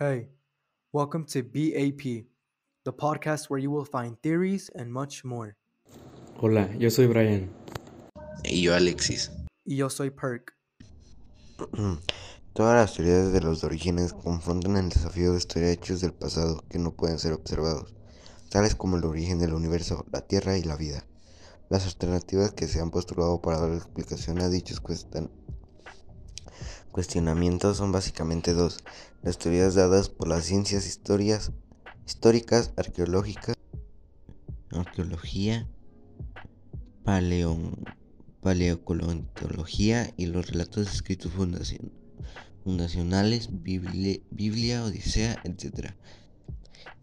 Hey, welcome to BAP, the podcast where you will find theories and much more. Hola, yo soy Brian. Y yo Alexis. Y yo soy Perk. Todas las teorías de los orígenes confrontan el desafío de estudiar hechos del pasado que no pueden ser observados, tales como el origen del universo, la Tierra y la vida. Las alternativas que se han postulado para dar explicación a dichos cuestionamientos son básicamente dos. Las teorías dadas por las ciencias históricas, arqueológicas, arqueología, paleo, paleocontología y los relatos escritos fundacionales, Biblia, Odisea, etc.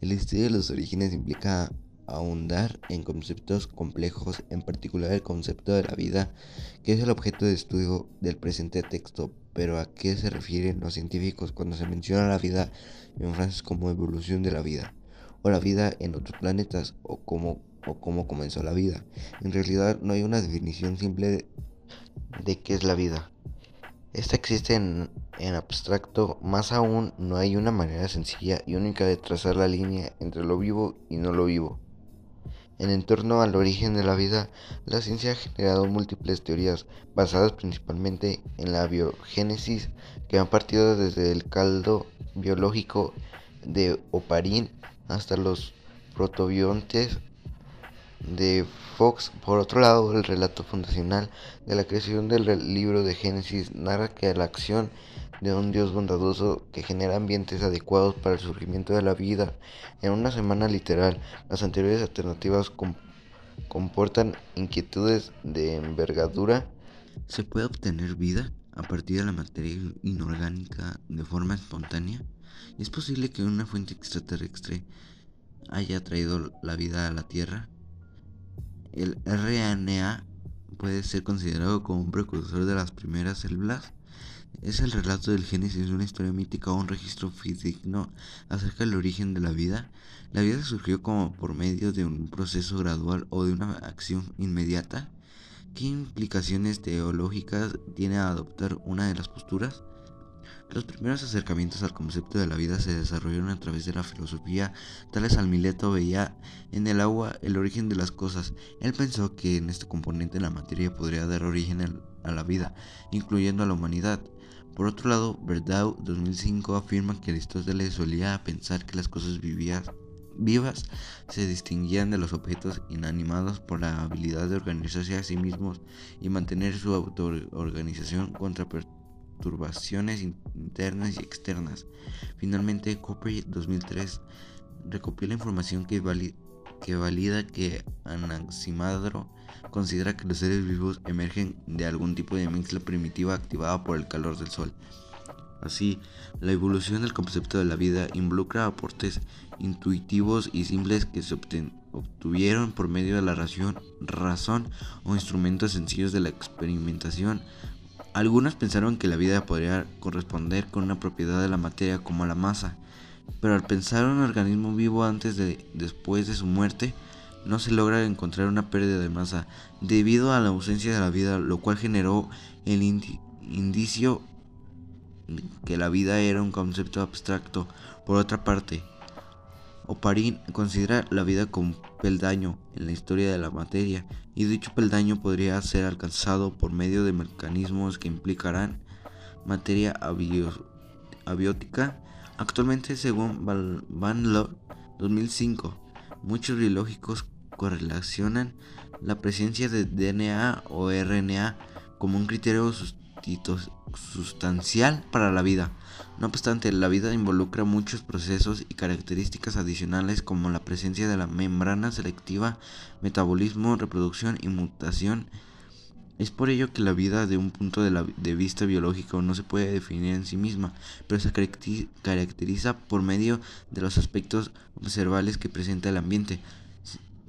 El estudio de los orígenes implica ahondar en conceptos complejos, en particular el concepto de la vida, que es el objeto de estudio del presente texto, pero a qué se refieren los científicos cuando se menciona la vida en frases como evolución de la vida, o la vida en otros planetas, o cómo, o cómo comenzó la vida. En realidad no hay una definición simple de, de qué es la vida. Esta existe en, en, abstracto, más aún no hay una manera sencilla y única de trazar la línea entre lo vivo y no lo vivo. En torno al origen de la vida, la ciencia ha generado múltiples teorías basadas principalmente en la biogénesis que han partido desde el caldo biológico de Oparín hasta los protobiontes de Fox. Por otro lado, el relato fundacional de la creación del libro de Génesis narra que la acción de un Dios bondadoso que genera ambientes adecuados para el surgimiento de la vida en una semana literal. Las anteriores alternativas comportan inquietudes de envergadura. ¿Se puede obtener vida a partir de la materia inorgánica de forma espontánea? ¿Es posible que una fuente extraterrestre haya traído la vida a la Tierra? El RNA puede ser considerado como un precursor de las primeras células. Es el relato del Génesis, una historia mítica o un registro fidedigno acerca del origen de la vida. La vida surgió como por medio de un proceso gradual o de una acción inmediata. ¿Qué implicaciones teológicas tiene adoptar una de las posturas? Los primeros acercamientos al concepto de la vida se desarrollaron a través de la filosofía. Tales al Mileto veía en el agua el origen de las cosas. Él pensó que en este componente la materia podría dar origen a la vida, incluyendo a la humanidad. Por otro lado, Verdau 2005 afirma que Aristóteles solía pensar que las cosas vivas se distinguían de los objetos inanimados por la habilidad de organizarse a sí mismos y mantener su autoorganización contra perturbaciones internas y externas. Finalmente, Cooper 2003 recopila información que, que valida que Anaximandro considera que los seres vivos emergen de algún tipo de mezcla primitiva activada por el calor del sol. Así, la evolución del concepto de la vida involucra aportes intuitivos y simples que se obtuvieron por medio de la razón, razón o instrumentos sencillos de la experimentación. Algunos pensaron que la vida podría corresponder con una propiedad de la materia como la masa, pero al pensar un organismo vivo antes de después de su muerte, no se logra encontrar una pérdida de masa debido a la ausencia de la vida, lo cual generó el indicio que la vida era un concepto abstracto. Por otra parte, Oparín considera la vida como peldaño en la historia de la materia y dicho peldaño podría ser alcanzado por medio de mecanismos que implicarán materia abiótica. Actualmente, según Van Lowe 2005, muchos biológicos correlacionan la presencia de DNA o RNA como un criterio sustancial para la vida. No obstante, la vida involucra muchos procesos y características adicionales como la presencia de la membrana selectiva, metabolismo, reproducción y mutación. Es por ello que la vida de un punto de, de vista biológico no se puede definir en sí misma, pero se caracteriza por medio de los aspectos observables que presenta el ambiente,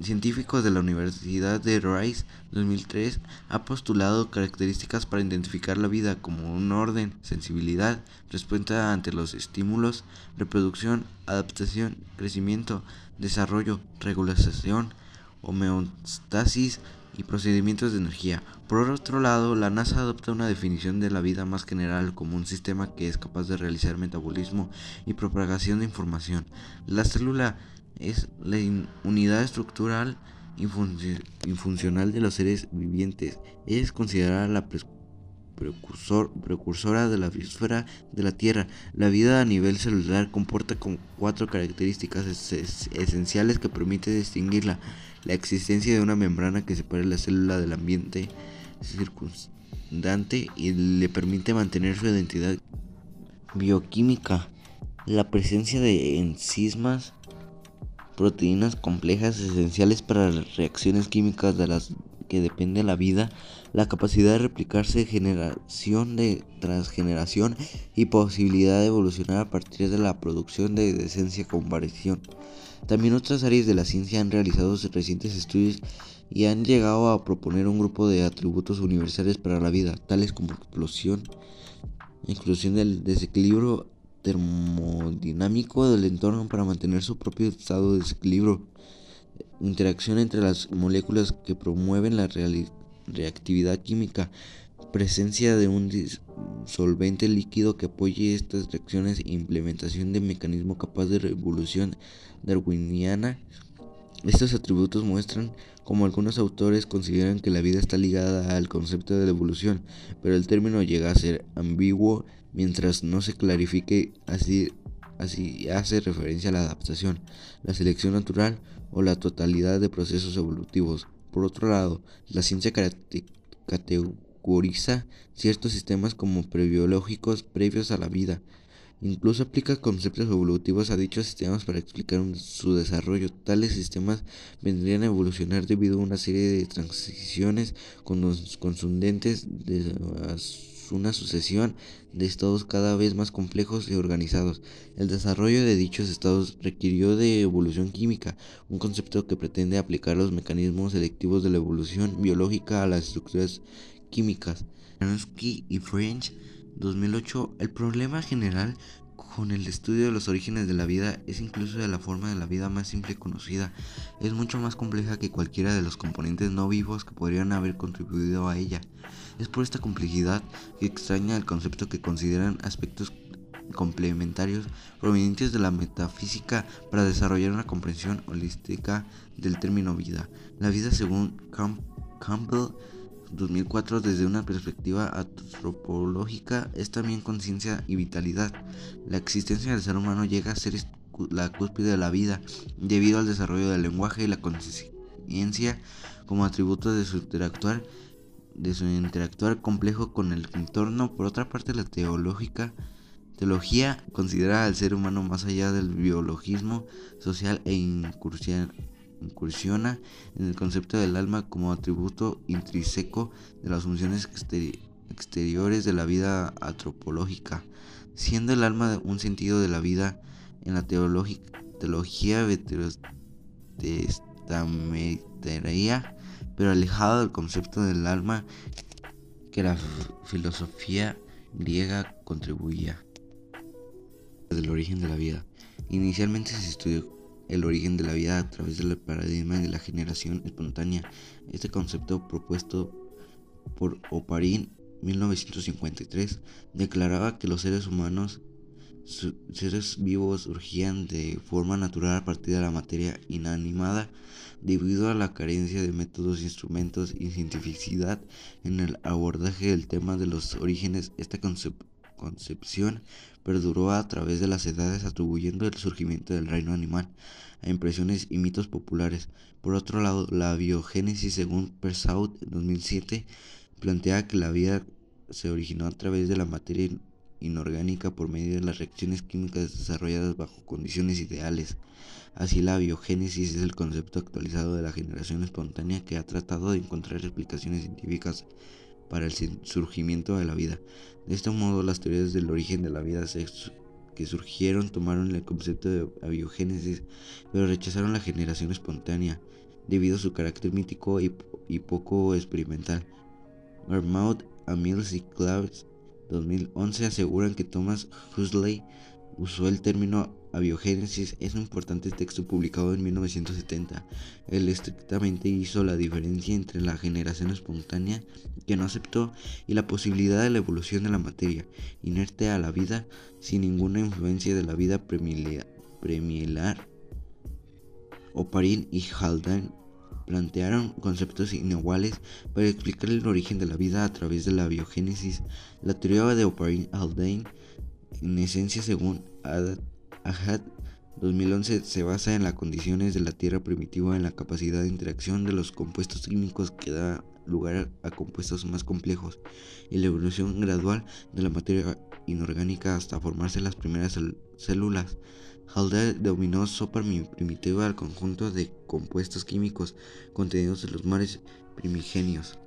científicos de la Universidad de Rice 2003 ha postulado características para identificar la vida como un orden, sensibilidad, respuesta ante los estímulos, reproducción, adaptación, crecimiento, desarrollo, regulación, homeostasis y procedimientos de energía. Por otro lado, la NASA adopta una definición de la vida más general como un sistema que es capaz de realizar metabolismo y propagación de información. La célula es la unidad estructural y, funcional de los seres vivientes. es considerada la precursora de la biosfera de la Tierra. La vida a nivel celular comporta cuatro características esenciales que permiten distinguirla. La existencia de una membrana que separe la célula del ambiente circundante y le permite mantener su identidad bioquímica. La presencia de enzimas proteínas complejas esenciales para las reacciones químicas de las que depende la vida, la capacidad de replicarse generación de transgeneración y posibilidad de evolucionar a partir de la producción de esencia con variación. También otras áreas de la ciencia han realizado recientes estudios y han llegado a proponer un grupo de atributos universales para la vida, tales como explosión, inclusión del desequilibrio termodinámico del entorno para mantener su propio estado de desequilibrio, interacción entre las moléculas que promueven la reactividad química, presencia de un solvente líquido que apoye estas reacciones e implementación de mecanismo capaz de revolución darwiniana. Estos atributos muestran como algunos autores consideran que la vida está ligada al concepto de la evolución, pero el término llega a ser ambiguo mientras no se clarifique así, así hace referencia a la adaptación, la selección natural o la totalidad de procesos evolutivos. Por otro lado, la ciencia categoriza ciertos sistemas como prebiológicos previos a la vida. Incluso aplica conceptos evolutivos a dichos sistemas para explicar su desarrollo. Tales sistemas vendrían a evolucionar debido a una serie de transiciones consundentes de una sucesión de estados cada vez más complejos y organizados. El desarrollo de dichos estados requirió de evolución química, un concepto que pretende aplicar los mecanismos selectivos de la evolución biológica a las estructuras químicas. y French 2008 El problema general con el estudio de los orígenes de la vida es incluso de la forma de la vida más simple conocida. Es mucho más compleja que cualquiera de los componentes no vivos que podrían haber contribuido a ella. Es por esta complejidad que extraña el concepto que consideran aspectos complementarios provenientes de la metafísica para desarrollar una comprensión holística del término vida. La vida según Campbell 2004 desde una perspectiva antropológica es también conciencia y vitalidad. La existencia del ser humano llega a ser la cúspide de la vida debido al desarrollo del lenguaje y la conciencia como atributo de su interactuar de su interactuar complejo con el entorno. Por otra parte, la teológica teología considera al ser humano más allá del biologismo social e incursión incursiona en el concepto del alma como atributo intrínseco de las funciones exteriores de la vida antropológica, siendo el alma un sentido de la vida en la teología testamentaria, pero alejado del concepto del alma que la filosofía griega contribuía. Del origen de la vida. Inicialmente se estudió el origen de la vida a través del paradigma de la generación espontánea. Este concepto propuesto por Oparin 1953 declaraba que los seres humanos, seres vivos, surgían de forma natural a partir de la materia inanimada debido a la carencia de métodos, instrumentos y cientificidad en el abordaje del tema de los orígenes. Esta concepción perduró a través de las edades atribuyendo el surgimiento del reino animal a impresiones y mitos populares. Por otro lado, la biogénesis según Persaud 2007 plantea que la vida se originó a través de la materia inorgánica por medio de las reacciones químicas desarrolladas bajo condiciones ideales. Así la biogénesis es el concepto actualizado de la generación espontánea que ha tratado de encontrar explicaciones científicas para el surgimiento de la vida. De este modo, las teorías del origen de la vida que surgieron tomaron el concepto de abiogénesis, pero rechazaron la generación espontánea debido a su carácter mítico y, poco experimental. Armaud, Amils y Claves 2011 aseguran que Thomas Huxley usó el término abiogénesis es un importante texto publicado en 1970. Él estrictamente hizo la diferencia entre la generación espontánea, que no aceptó, y la posibilidad de la evolución de la materia, inerte a la vida, sin ninguna influencia de la vida premilar. Oparin y Haldane plantearon conceptos iniguales para explicar el origen de la vida a través de la biogénesis. La teoría de Oparin-Haldane, en esencia según Ahad 2011, se basa en las condiciones de la Tierra primitiva en la capacidad de interacción de los compuestos químicos que da lugar a compuestos más complejos y la evolución gradual de la materia inorgánica hasta formarse las primeras células. Haldane denominó sopa primitiva al conjunto de compuestos químicos contenidos en los mares primigenios.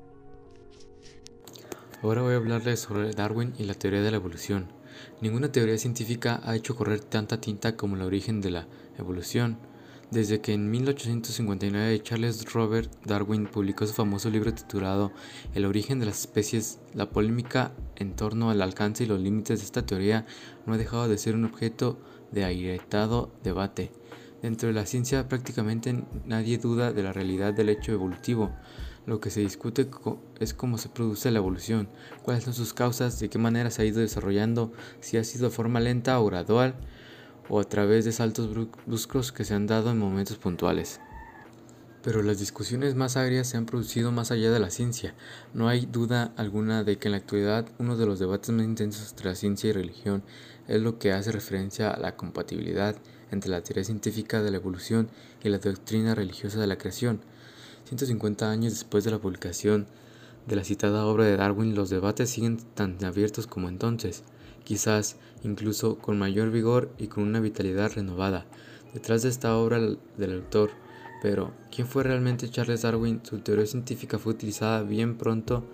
Ahora voy a hablarles sobre Darwin y la teoría de la evolución. Ninguna teoría científica ha hecho correr tanta tinta como el origen de la evolución. Desde que en 1859 Charles Robert Darwin publicó su famoso libro titulado El origen de las especies, la polémica en torno al alcance y los límites de esta teoría no ha dejado de ser un objeto de airetado debate. Dentro de la ciencia prácticamente nadie duda de la realidad del hecho evolutivo. Lo que se discute es cómo se produce la evolución, cuáles son sus causas, de qué manera se ha ido desarrollando, si ha sido de forma lenta o gradual, o a través de saltos bruscos que se han dado en momentos puntuales. Pero las discusiones más agrias se han producido más allá de la ciencia. No hay duda alguna de que en la actualidad uno de los debates más intensos entre la ciencia y religión es lo que hace referencia a la compatibilidad entre la teoría científica de la evolución y la doctrina religiosa de la creación. 150 años después de la publicación de la citada obra de Darwin, los debates siguen tan abiertos como entonces, quizás incluso con mayor vigor y con una vitalidad renovada. Detrás de esta obra del autor, pero ¿quién fue realmente Charles Darwin? Su teoría científica fue utilizada bien pronto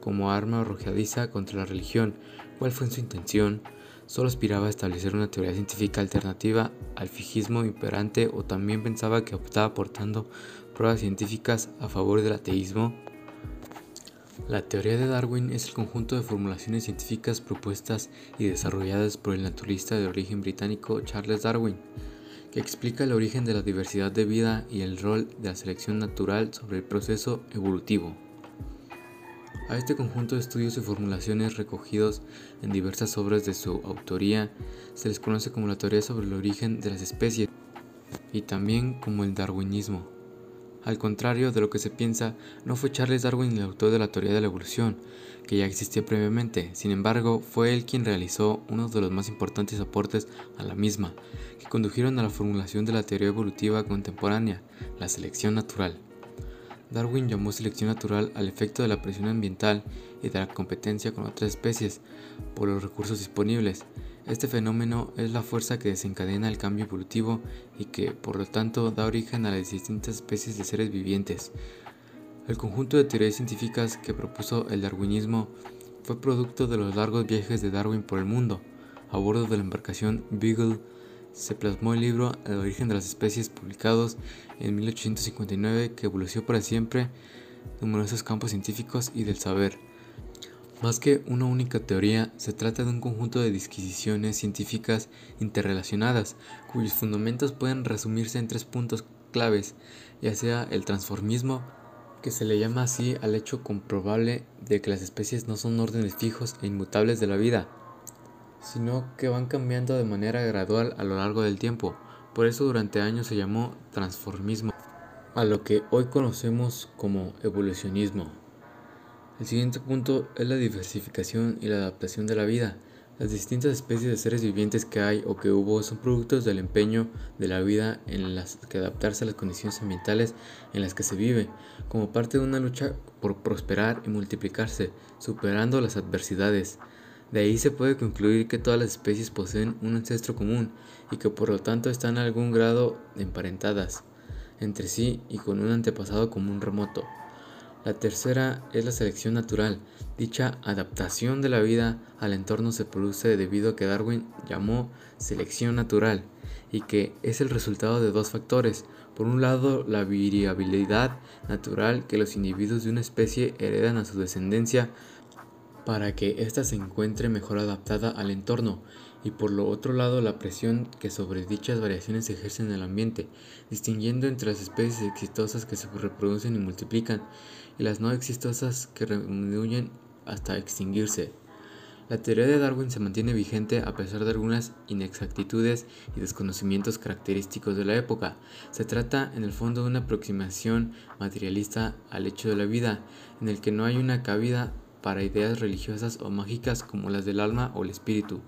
como arma arrojadiza contra la religión. ¿Cuál fue su intención? solo aspiraba a establecer una teoría científica alternativa al fijismo imperante o también pensaba que estaba aportando pruebas científicas a favor del ateísmo. La teoría de Darwin es el conjunto de formulaciones científicas propuestas y desarrolladas por el naturalista de origen británico Charles Darwin, que explica el origen de la diversidad de vida y el rol de la selección natural sobre el proceso evolutivo. A este conjunto de estudios y formulaciones recogidos en diversas obras de su autoría se les conoce como la teoría sobre el origen de las especies y también como el darwinismo. Al contrario de lo que se piensa, no fue Charles Darwin el autor de la teoría de la evolución, que ya existía previamente, sin embargo, fue él quien realizó uno de los más importantes aportes a la misma, que condujeron a la formulación de la teoría evolutiva contemporánea, la selección natural. Darwin llamó selección natural al efecto de la presión ambiental y de la competencia con otras especies por los recursos disponibles. Este fenómeno es la fuerza que desencadena el cambio evolutivo y que, por lo tanto, da origen a las distintas especies de seres vivientes. El conjunto de teorías científicas que propuso el darwinismo fue producto de los largos viajes de Darwin por el mundo, a bordo de la embarcación Beagle se plasmó el libro El origen de las especies publicados en 1859 que evolucionó para siempre numerosos campos científicos y del saber. Más que una única teoría, se trata de un conjunto de disquisiciones científicas interrelacionadas, cuyos fundamentos pueden resumirse en tres puntos claves, ya sea el transformismo, que se le llama así al hecho comprobable de que las especies no son órdenes fijos e inmutables de la vida, sino que van cambiando de manera gradual a lo largo del tiempo. Por eso durante años se llamó transformismo, a lo que hoy conocemos como evolucionismo. El siguiente punto es la diversificación y la adaptación de la vida. Las distintas especies de seres vivientes que hay o que hubo son productos del empeño de la vida en las que adaptarse a las condiciones ambientales en las que se vive, como parte de una lucha por prosperar y multiplicarse, superando las adversidades. De ahí se puede concluir que todas las especies poseen un ancestro común y que por lo tanto están en algún grado emparentadas entre sí y con un antepasado común remoto. La tercera es la selección natural. Dicha adaptación de la vida al entorno se produce debido a que Darwin llamó selección natural y que es el resultado de dos factores. Por un lado, la variabilidad natural que los individuos de una especie heredan a su descendencia para que ésta se encuentre mejor adaptada al entorno y por lo otro lado la presión que sobre dichas variaciones ejerce en el ambiente, distinguiendo entre las especies exitosas que se reproducen y multiplican y las no exitosas que disminuyen hasta extinguirse. La teoría de Darwin se mantiene vigente a pesar de algunas inexactitudes y desconocimientos característicos de la época. Se trata en el fondo de una aproximación materialista al hecho de la vida, en el que no hay una cabida para ideas religiosas o mágicas como las del alma o el espíritu.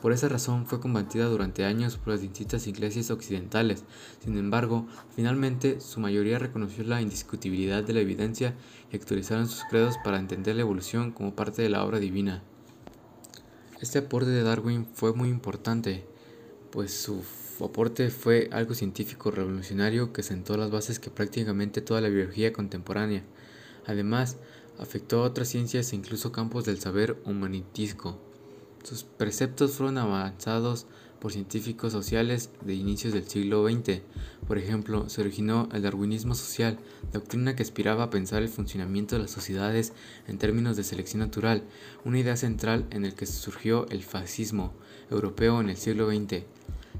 Por esa razón fue combatida durante años por las distintas iglesias occidentales. Sin embargo, finalmente su mayoría reconoció la indiscutibilidad de la evidencia y actualizaron sus credos para entender la evolución como parte de la obra divina. Este aporte de Darwin fue muy importante, pues su aporte fue algo científico revolucionario que sentó las bases que prácticamente toda la biología contemporánea. Además, afectó a otras ciencias e incluso campos del saber humanitisco. Sus preceptos fueron avanzados por científicos sociales de inicios del siglo XX. Por ejemplo, se originó el darwinismo social, doctrina que aspiraba a pensar el funcionamiento de las sociedades en términos de selección natural, una idea central en el que surgió el fascismo europeo en el siglo XX.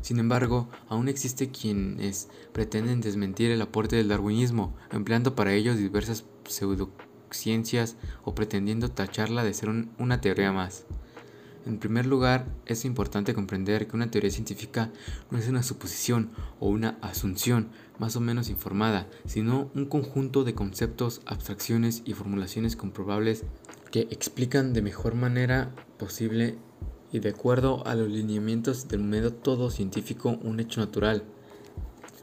Sin embargo, aún existe quienes pretenden desmentir el aporte del darwinismo, empleando para ello diversas pseudociencias o pretendiendo tacharla de ser una teoría más. En primer lugar, es importante comprender que una teoría científica no es una suposición o una asunción más o menos informada, sino un conjunto de conceptos, abstracciones y formulaciones comprobables que explican de mejor manera posible y de acuerdo a los lineamientos del método científico un hecho natural.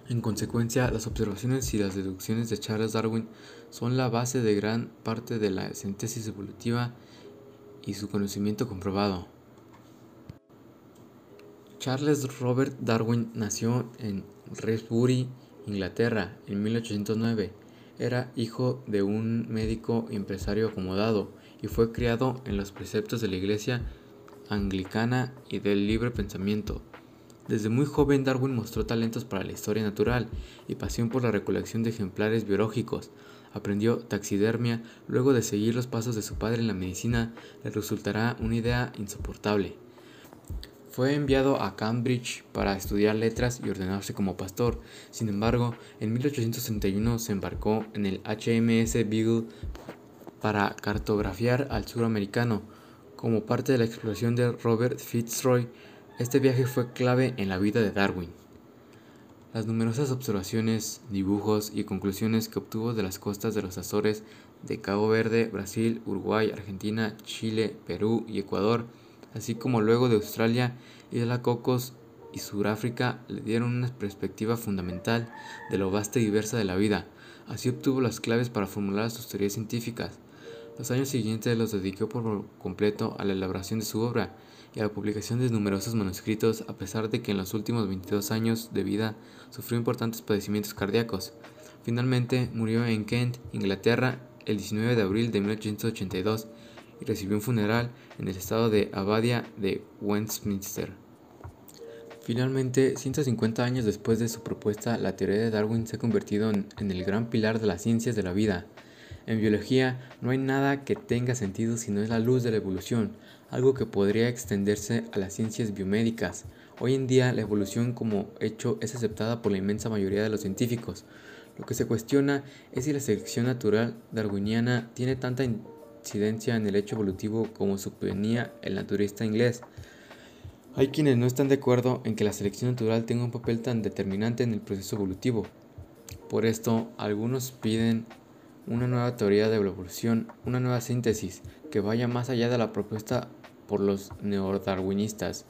En consecuencia, las observaciones y las deducciones de Charles Darwin son la base de gran parte de la síntesis evolutiva y su conocimiento comprobado. Charles Robert Darwin nació en Resbury, Inglaterra, en 1809. Era hijo de un médico empresario acomodado y fue criado en los preceptos de la Iglesia anglicana y del libre pensamiento. Desde muy joven Darwin mostró talentos para la historia natural y pasión por la recolección de ejemplares biológicos. Aprendió taxidermia, luego de seguir los pasos de su padre en la medicina, le resultará una idea insoportable. Fue enviado a Cambridge para estudiar letras y ordenarse como pastor. Sin embargo, en 1831 se embarcó en el HMS Beagle para cartografiar al suramericano. Como parte de la exploración de Robert Fitzroy, este viaje fue clave en la vida de Darwin. Las numerosas observaciones, dibujos y conclusiones que obtuvo de las costas de los Azores, de Cabo Verde, Brasil, Uruguay, Argentina, Chile, Perú y Ecuador así como luego de Australia, Isla Cocos y Sudáfrica le dieron una perspectiva fundamental de lo vasta y diversa de la vida. Así obtuvo las claves para formular sus teorías científicas. Los años siguientes los dedicó por completo a la elaboración de su obra y a la publicación de numerosos manuscritos, a pesar de que en los últimos 22 años de vida sufrió importantes padecimientos cardíacos. Finalmente murió en Kent, Inglaterra, el 19 de abril de 1882 y recibió un funeral en el estado de Abadia de Westminster. Finalmente, 150 años después de su propuesta, la teoría de Darwin se ha convertido en, en, el gran pilar de las ciencias de la vida. En biología no hay nada que tenga sentido si no es la luz de la evolución, algo que podría extenderse a las ciencias biomédicas. Hoy en día la evolución como hecho es aceptada por la inmensa mayoría de los científicos. Lo que se cuestiona es si la selección natural darwiniana tiene tanta incidencia en el hecho evolutivo como suponía el naturista inglés. Hay quienes no están de acuerdo en que la selección natural tenga un papel tan determinante en el proceso evolutivo. Por esto, algunos piden una nueva teoría de evolución, una nueva síntesis que vaya más allá de la propuesta por los neodarwinistas.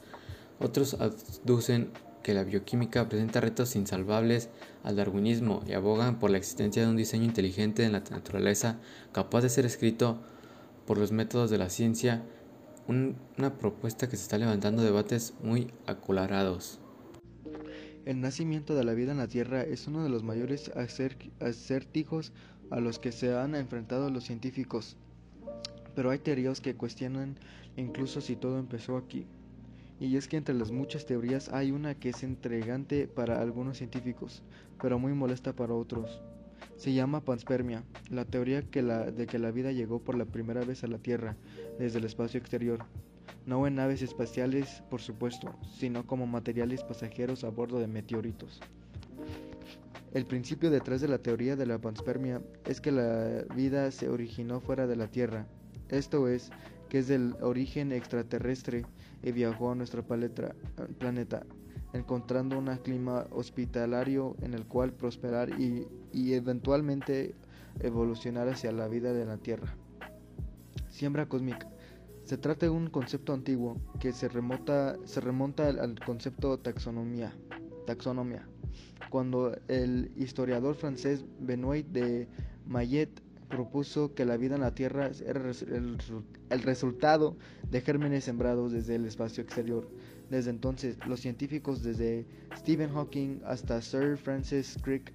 Otros aducen que la bioquímica presenta retos insalvables al darwinismo y abogan por la existencia de un diseño inteligente en la naturaleza capaz de ser escrito por los métodos de la ciencia, una propuesta que se está levantando debates muy acolarados. El nacimiento de la vida en la Tierra es uno de los mayores acertijos a los que se han enfrentado los científicos, pero hay teorías que cuestionan incluso si todo empezó aquí. Y es que entre las muchas teorías hay una que es entregante para algunos científicos, pero muy molesta para otros. Se llama panspermia, la teoría de que la vida llegó por la primera vez a la Tierra desde el espacio exterior. no en naves espaciales, por supuesto, sino como materiales pasajeros a bordo de meteoritos. El principio detrás de la teoría de la panspermia es que la vida se originó fuera de la Tierra, esto es, que es del origen extraterrestre y viajó a nuestro planeta, encontrando un clima hospitalario en el cual prosperar y, eventualmente evolucionar hacia la vida de la Tierra. Siembra cósmica. Se trata de un concepto antiguo que se, se remonta al, concepto taxonomía, taxonomía, cuando el historiador francés Benoit de Mayet propuso que la vida en la Tierra era el, resultado de gérmenes sembrados desde el espacio exterior. Desde entonces, los científicos desde Stephen Hawking hasta Sir Francis Crick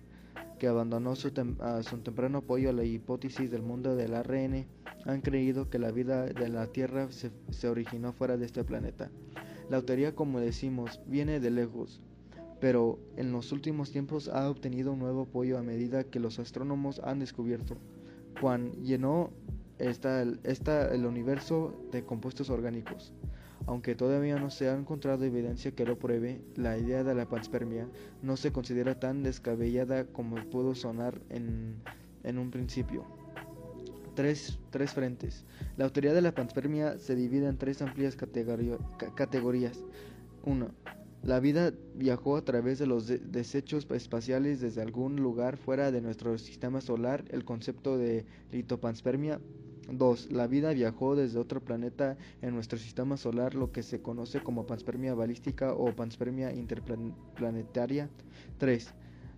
que abandonó su, temprano apoyo a la hipótesis del mundo del ARN, han creído que la vida de la Tierra se, originó fuera de este planeta. La teoría, como decimos, viene de lejos, pero en los últimos tiempos ha obtenido un nuevo apoyo a medida que los astrónomos han descubierto cuán llenó está el universo de compuestos orgánicos. Aunque todavía no se ha encontrado evidencia que lo pruebe, la idea de la panspermia no se considera tan descabellada como pudo sonar en, un principio. Tres, frentes. La autoridad de la panspermia se divide en tres amplias categorías. 1. La vida viajó a través de los desechos espaciales desde algún lugar fuera de nuestro sistema solar. El concepto de litopanspermia 2. La vida viajó desde otro planeta en nuestro sistema solar, lo que se conoce como panspermia balística o panspermia interplanetaria. 3.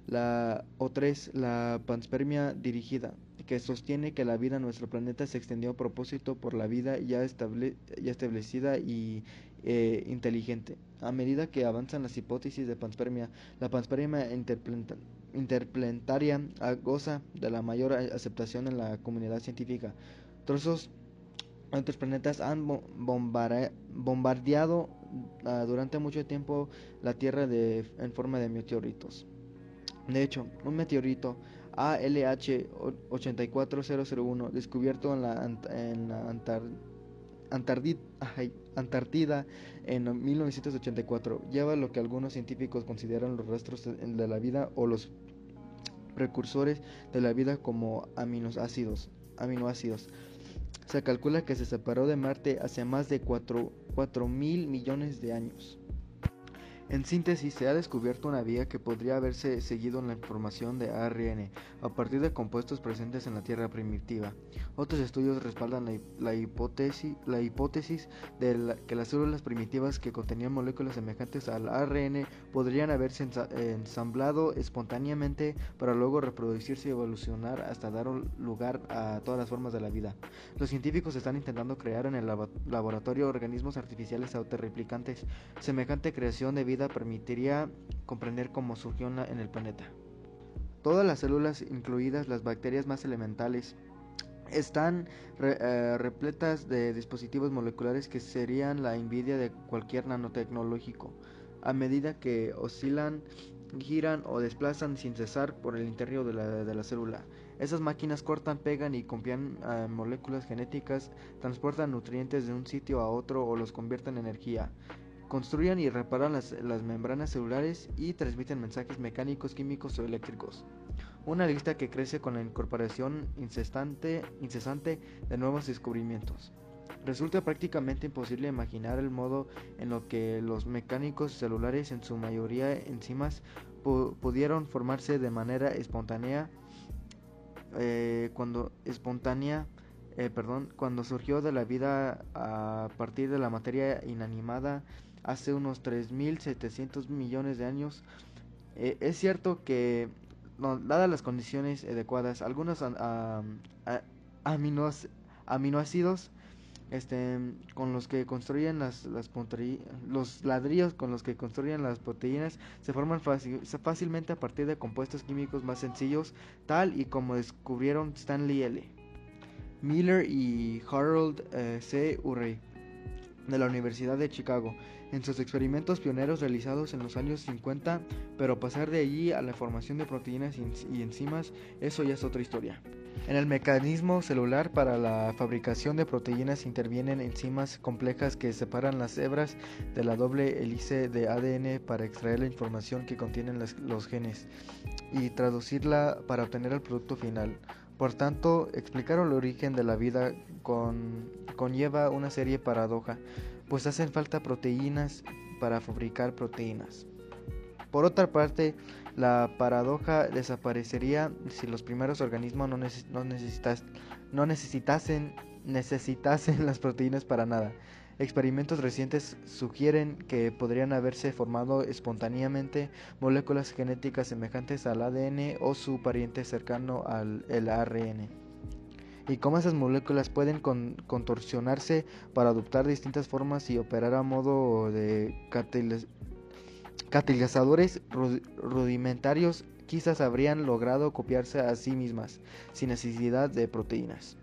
La, o 3. La panspermia dirigida, que sostiene que la vida en nuestro planeta se extendió a propósito por la vida ya, ya establecida y eh, inteligente. A medida que avanzan las hipótesis de panspermia, la panspermia interplanetaria goza de la mayor aceptación en la comunidad científica. Trozos otros planetas han bombardeado ah, durante mucho tiempo la Tierra de, en forma de meteoritos. De hecho, un meteorito ALH 84001 descubierto en la, Antártida en 1984 lleva lo que algunos científicos consideran los rastros de la vida o los precursores de la vida como aminoácidos. aminoácidos. Se calcula que se separó de Marte hace más de 4, mil millones de años. En síntesis, se ha descubierto una vía que podría haberse seguido en la formación de ARN a partir de compuestos presentes en la Tierra primitiva. Otros estudios respaldan la, hipótesis, la hipótesis de que las células primitivas que contenían moléculas semejantes al ARN podrían haberse ensamblado espontáneamente para luego reproducirse y evolucionar hasta dar lugar a todas las formas de la vida. Los científicos están intentando crear en el laboratorio organismos artificiales autorreplicantes. Semejante creación de vida permitiría comprender cómo surgió en el planeta. Todas las células, incluidas las bacterias más elementales, están eh, repletas de dispositivos moleculares que serían la envidia de cualquier nanotecnológico. A medida que oscilan, giran o desplazan sin cesar por el interior de la, célula. Esas máquinas cortan, pegan y copian eh, moléculas genéticas, transportan nutrientes de un sitio a otro o los convierten en energía construyen y reparan las, membranas celulares y transmiten mensajes mecánicos, químicos o eléctricos. Una lista que crece con la incorporación incesante, incesante de nuevos descubrimientos. Resulta prácticamente imposible imaginar el modo en lo que los mecánicos celulares, en su mayoría enzimas, pudieron formarse de manera espontánea eh, cuando espontánea eh, perdón, cuando surgió de la vida a partir de la materia inanimada hace unos 3.700 millones de años. Eh, es cierto que, dadas las condiciones adecuadas, algunos aminoácidos este, con los que construyen las, las los ladrillos con los que construyen las proteínas se forman fácilmente a partir de compuestos químicos más sencillos, tal y como descubrieron Stanley L. Miller y Harold eh, C. Urey de la Universidad de Chicago en sus experimentos pioneros realizados en los años 50, pero pasar de allí a la formación de proteínas y enzimas, eso ya es otra historia. En el mecanismo celular para la fabricación de proteínas intervienen enzimas complejas que separan las hebras de la doble hélice de ADN para extraer la información que contienen los genes y traducirla para obtener el producto final. Por tanto, explicar el origen de la vida conlleva una serie de paradoja, pues hacen falta proteínas para fabricar proteínas. Por otra parte, la paradoja desaparecería si los primeros organismos no, necesitasen las proteínas para nada. Experimentos recientes sugieren que podrían haberse formado espontáneamente moléculas genéticas semejantes al ADN o su pariente cercano al ARN. Y cómo esas moléculas pueden contorsionarse para adoptar distintas formas y operar a modo de catalizadores rudimentarios quizás habrían logrado copiarse a sí mismas sin necesidad de proteínas.